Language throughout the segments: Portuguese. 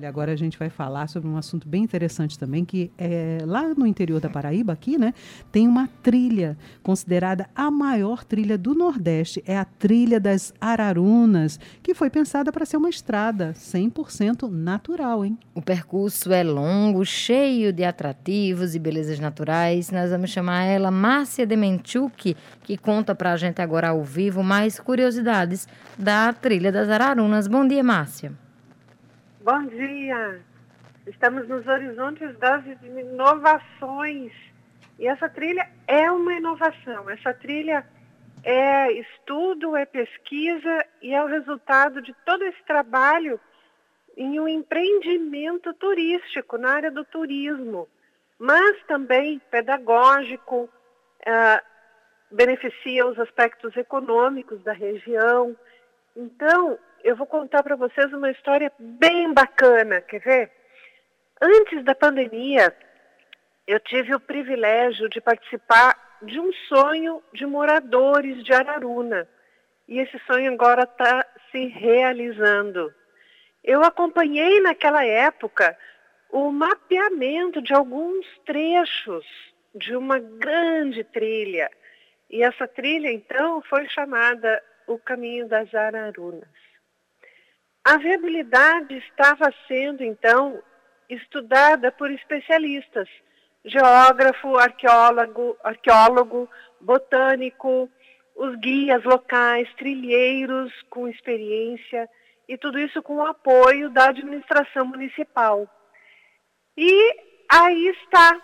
Olha, agora a gente vai falar sobre um assunto bem interessante também, que é lá no interior da Paraíba, aqui, né, tem uma trilha considerada a maior trilha do Nordeste. É a trilha das Ararunas, que foi pensada para ser uma estrada 100% natural, hein? O percurso é longo, cheio de atrativos e belezas naturais. Nós vamos chamar ela Márcia Demenchuk, que conta para a gente agora ao vivo mais curiosidades da trilha das Ararunas. Bom dia, Márcia. Bom dia! Estamos nos horizontes das inovações. E essa trilha é uma inovação. Essa trilha é estudo, é pesquisa e é o resultado de todo esse trabalho em um empreendimento turístico, na área do turismo, mas também pedagógico, uh, beneficia os aspectos econômicos da região. Então, eu vou contar para vocês uma história bem bacana, quer ver? Antes da pandemia, eu tive o privilégio de participar de um sonho de moradores de Araruna. E esse sonho agora está se realizando. Eu acompanhei naquela época o mapeamento de alguns trechos de uma grande trilha. E essa trilha, então, foi chamada o Caminho das Ararunas. A viabilidade estava sendo, então, estudada por especialistas, geógrafo, arqueólogo, arqueólogo, botânico, os guias locais, trilheiros com experiência, e tudo isso com o apoio da administração municipal. E aí está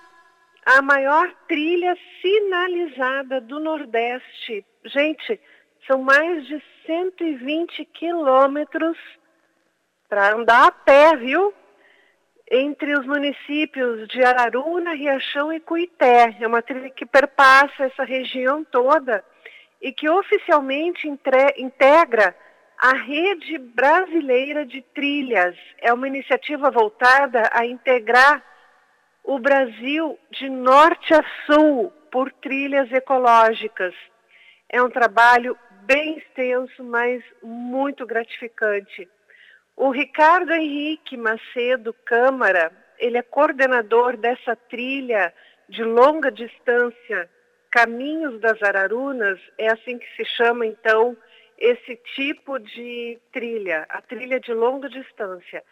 a maior trilha sinalizada do Nordeste. Gente, são mais de 120 quilômetros para andar a pé, viu? Entre os municípios de Araruna, Riachão e Cuité. É uma trilha que perpassa essa região toda e que oficialmente integra a Rede Brasileira de Trilhas. É uma iniciativa voltada a integrar o Brasil de norte a sul por trilhas ecológicas. É um trabalho bem extenso, mas muito gratificante. O Ricardo Henrique Macedo Câmara, ele é coordenador dessa trilha de longa distância, Caminhos das Ararunas, é assim que se chama então esse tipo de trilha, a trilha de longa distância.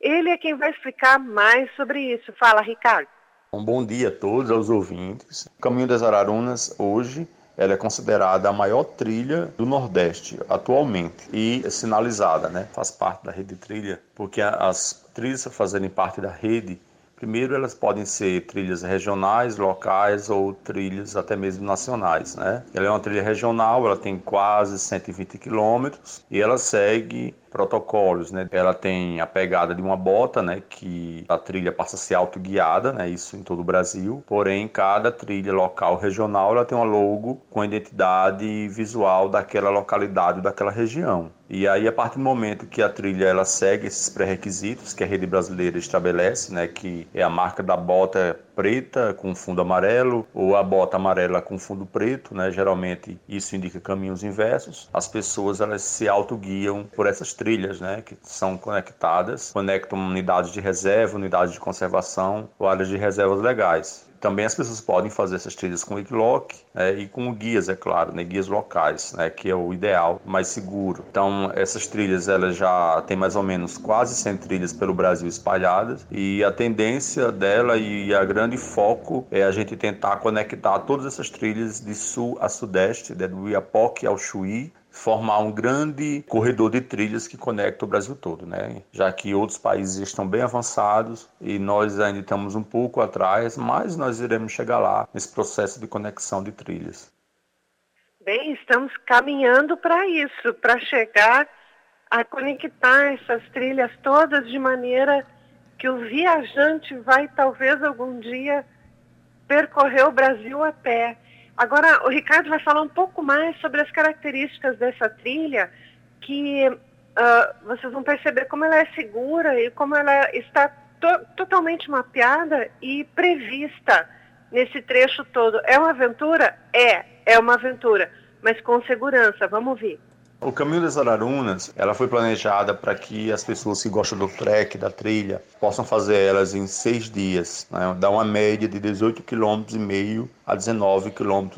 Ele é quem vai explicar mais sobre isso. Fala, Ricardo. Um bom dia a todos, aos ouvintes. Caminho das Ararunas hoje ela é considerada a maior trilha do Nordeste atualmente e é sinalizada, né? Faz parte da rede de trilha, porque as trilhas fazerem parte da rede, primeiro elas podem ser trilhas regionais, locais ou trilhas até mesmo nacionais, né? Ela é uma trilha regional, ela tem quase 120 quilômetros e ela segue protocolos, né? Ela tem a pegada de uma bota, né? Que a trilha passa a ser autoguiada, né? Isso em todo o Brasil. Porém, cada trilha local regional ela tem uma logo com a identidade visual daquela localidade, daquela região. E aí, a partir do momento que a trilha ela segue esses pré-requisitos que a rede brasileira estabelece, né? Que é a marca da bota preta com fundo amarelo ou a bota amarela com fundo preto, né? Geralmente isso indica caminhos inversos. As pessoas elas se autoguiam por essas trilhas, né? Que são conectadas, conectam unidades de reserva, unidades de conservação ou áreas de reservas legais. Também as pessoas podem fazer essas trilhas com Wikiloc né, e com guias, é claro, né, guias locais, né, que é o ideal, mais seguro. Então, essas trilhas elas já tem mais ou menos quase 100 trilhas pelo Brasil espalhadas e a tendência dela e a grande foco é a gente tentar conectar todas essas trilhas de sul a sudeste, né, do Iapoque ao Chuí, formar um grande corredor de trilhas que conecta o Brasil todo, né? Já que outros países estão bem avançados e nós ainda estamos um pouco atrás, mas nós iremos chegar lá nesse processo de conexão de trilhas. Bem, estamos caminhando para isso, para chegar a conectar essas trilhas todas de maneira que o viajante vai talvez algum dia percorrer o Brasil a pé. Agora, o Ricardo vai falar um pouco mais sobre as características dessa trilha, que uh, vocês vão perceber como ela é segura e como ela está to totalmente mapeada e prevista nesse trecho todo. É uma aventura? É, é uma aventura, mas com segurança. Vamos ver. O Caminho das Ararunas, ela foi planejada para que as pessoas que gostam do trek, da trilha, possam fazer elas em seis dias. Né? Dá uma média de 18,5 km a 19 km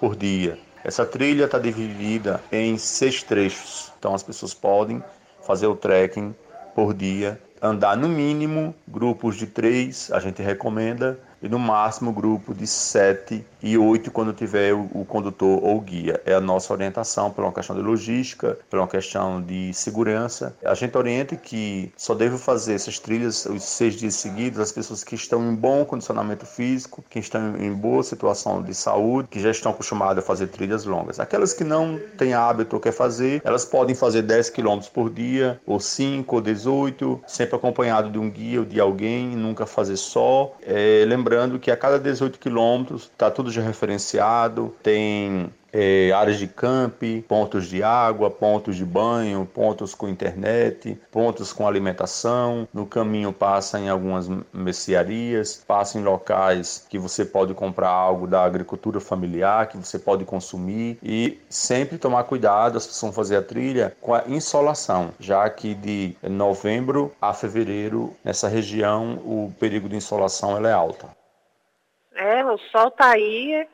por dia. Essa trilha está dividida em seis trechos, então as pessoas podem fazer o trekking por dia, andar no mínimo grupos de três, a gente recomenda, e no máximo grupo de sete e oito quando tiver o, o, condutor ou guia. É a nossa orientação por uma questão de logística, por uma questão de segurança. A gente orienta que só deve fazer essas trilhas os seis dias seguidos as pessoas que estão em bom condicionamento físico, que estão em boa situação de saúde, que já estão acostumadas a fazer trilhas longas. Aquelas que não têm hábito ou quer fazer, elas podem fazer 10 km por dia, ou 5 ou 18, sempre acompanhado de um guia ou de alguém, nunca fazer só. É, lembrando Lembrando que a cada 18 quilômetros está tudo já referenciado, tem é, áreas de camp, pontos de água, pontos de banho, pontos com internet, pontos com alimentação. No caminho passa em algumas mercearias, passa em locais que você pode comprar algo da agricultura familiar, que você pode consumir e sempre tomar cuidado, as pessoas fazer a trilha com a insolação, já que de novembro a fevereiro nessa região o perigo de insolação é alta. É, o sol está aí,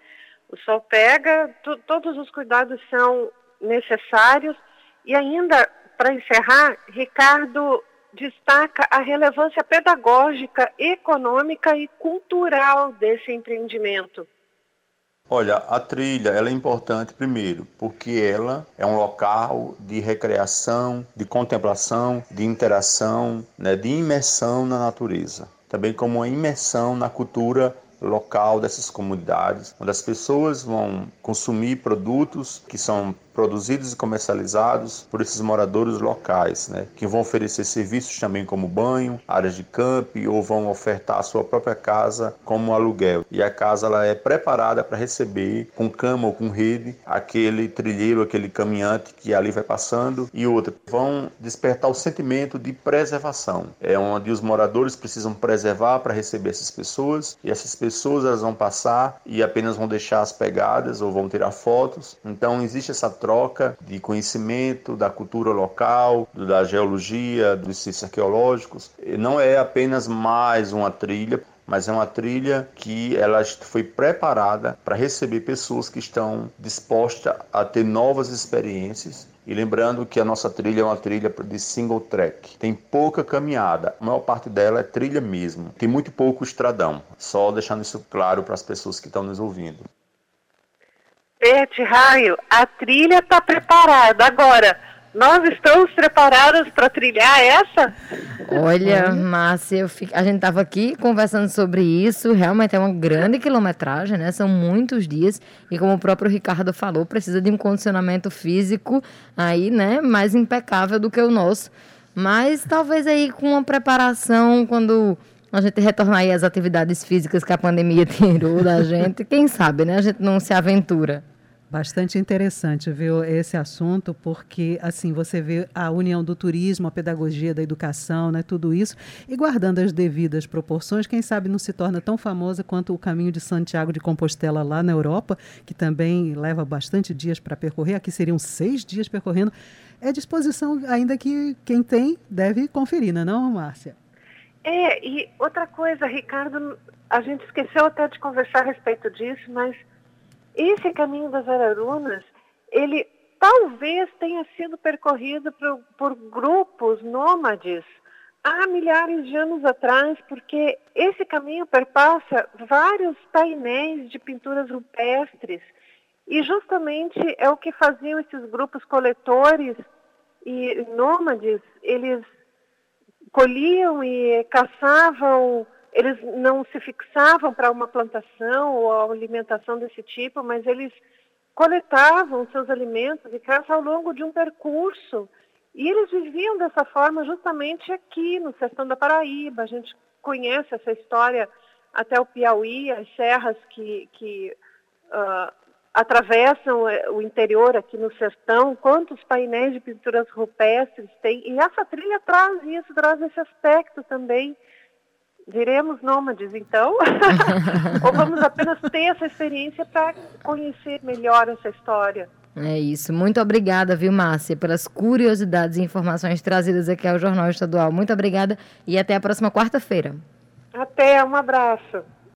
o sol pega, todos os cuidados são necessários. E ainda, para encerrar, Ricardo destaca a relevância pedagógica, econômica e cultural desse empreendimento. Olha, a trilha ela é importante primeiro porque ela é um local de recreação, de contemplação, de interação, né, de imersão na natureza, também como uma imersão na cultura local dessas comunidades, onde as pessoas vão consumir produtos que são produzidos e comercializados por esses moradores locais, né, que vão oferecer serviços também como banho, áreas de camp ou vão ofertar a sua própria casa como aluguel. E a casa ela é preparada para receber com cama ou com rede aquele trilheiro, aquele caminhante que ali vai passando e outra vão despertar o sentimento de preservação. É onde os moradores precisam preservar para receber essas pessoas e essas pessoas elas vão passar e apenas vão deixar as pegadas ou vão tirar fotos. Então existe essa troca de conhecimento da cultura local, da geologia, dos ciências arqueológicos. Não é apenas mais uma trilha, mas é uma trilha que ela foi preparada para receber pessoas que estão dispostas a ter novas experiências. E lembrando que a nossa trilha é uma trilha de single track. Tem pouca caminhada, a maior parte dela é trilha mesmo. Tem muito pouco estradão. Só deixando isso claro para as pessoas que estão nos ouvindo. Bete, Raio, a trilha está preparada. Agora, nós estamos preparados para trilhar essa? Olha, Márcia, fico... a gente estava aqui conversando sobre isso. Realmente é uma grande quilometragem, né? São muitos dias. E como o próprio Ricardo falou, precisa de um condicionamento físico aí, né? Mais impecável do que o nosso. Mas talvez aí com uma preparação, quando a gente retornar aí às atividades físicas que a pandemia tirou da gente, quem sabe, né? A gente não se aventura. Bastante interessante, viu, esse assunto, porque assim você vê a união do turismo, a pedagogia da educação, né, tudo isso, e guardando as devidas proporções, quem sabe não se torna tão famosa quanto o caminho de Santiago de Compostela lá na Europa, que também leva bastante dias para percorrer. Aqui seriam seis dias percorrendo. É disposição, ainda que quem tem deve conferir, não é, não, Márcia? É, e outra coisa, Ricardo, a gente esqueceu até de conversar a respeito disso, mas esse caminho das Ararunas, ele talvez tenha sido percorrido por, por grupos nômades há milhares de anos atrás, porque esse caminho perpassa vários painéis de pinturas rupestres. E justamente é o que faziam esses grupos coletores e nômades, eles colhiam e caçavam eles não se fixavam para uma plantação ou alimentação desse tipo, mas eles coletavam seus alimentos e caça ao longo de um percurso. E eles viviam dessa forma justamente aqui no sertão da Paraíba. A gente conhece essa história até o Piauí, as serras que, que uh, atravessam eh, o interior aqui no sertão, quantos painéis de pinturas rupestres tem. E essa trilha traz isso, traz esse aspecto também Viremos nômades, então? Ou vamos apenas ter essa experiência para conhecer melhor essa história? É isso. Muito obrigada, viu, Márcia, pelas curiosidades e informações trazidas aqui ao Jornal Estadual. Muito obrigada e até a próxima quarta-feira. Até, um abraço.